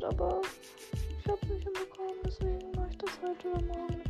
aber ich habe es nicht hinbekommen, deswegen mache ich das halt heute oder morgen.